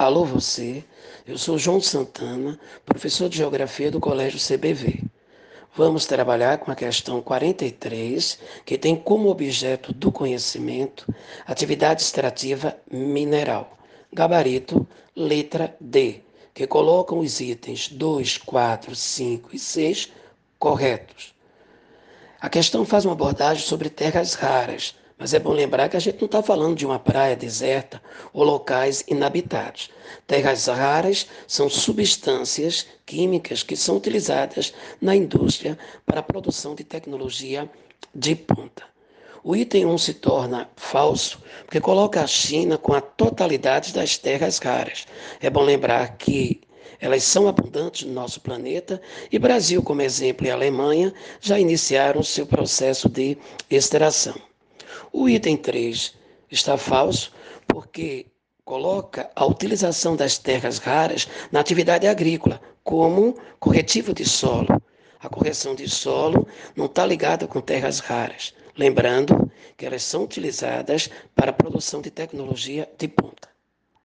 Alô você, eu sou João Santana, professor de Geografia do Colégio CBV. Vamos trabalhar com a questão 43, que tem como objeto do conhecimento atividade extrativa mineral. Gabarito, letra D, que colocam os itens 2, 4, 5 e 6 corretos. A questão faz uma abordagem sobre terras raras, mas é bom lembrar que a gente não está falando de uma praia deserta ou locais inabitados. Terras raras são substâncias químicas que são utilizadas na indústria para a produção de tecnologia de ponta. O item 1 se torna falso porque coloca a China com a totalidade das terras raras. É bom lembrar que elas são abundantes no nosso planeta e Brasil, como exemplo, e Alemanha já iniciaram seu processo de extração. O item 3 está falso porque coloca a utilização das terras raras na atividade agrícola como corretivo de solo. A correção de solo não está ligada com terras raras, lembrando que elas são utilizadas para a produção de tecnologia de ponta.